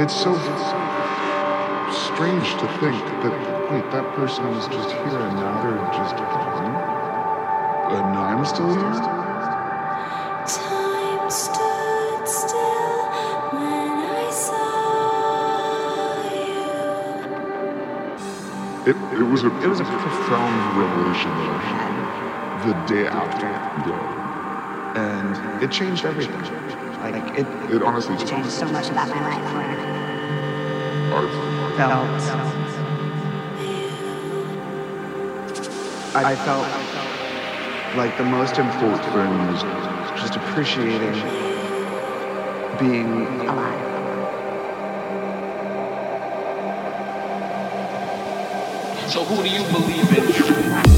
it's so strange to think that wait, that person was just here and now they're just gone, and now I'm still here. Time stood still when I saw you. It, it was a it was a profound revelation that I had the day after go, and it changed everything. Like it It honestly Changed changed so much about my life. our felt. I felt like the most important thing was just appreciating being Alive. So who do you believe in?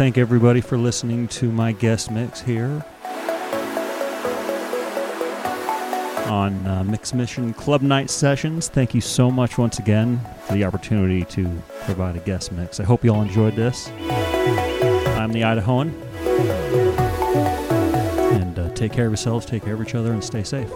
Thank everybody for listening to my guest mix here on uh, Mixmission Club Night Sessions. Thank you so much once again for the opportunity to provide a guest mix. I hope you all enjoyed this. I'm the Idahoan. And uh, take care of yourselves, take care of each other, and stay safe.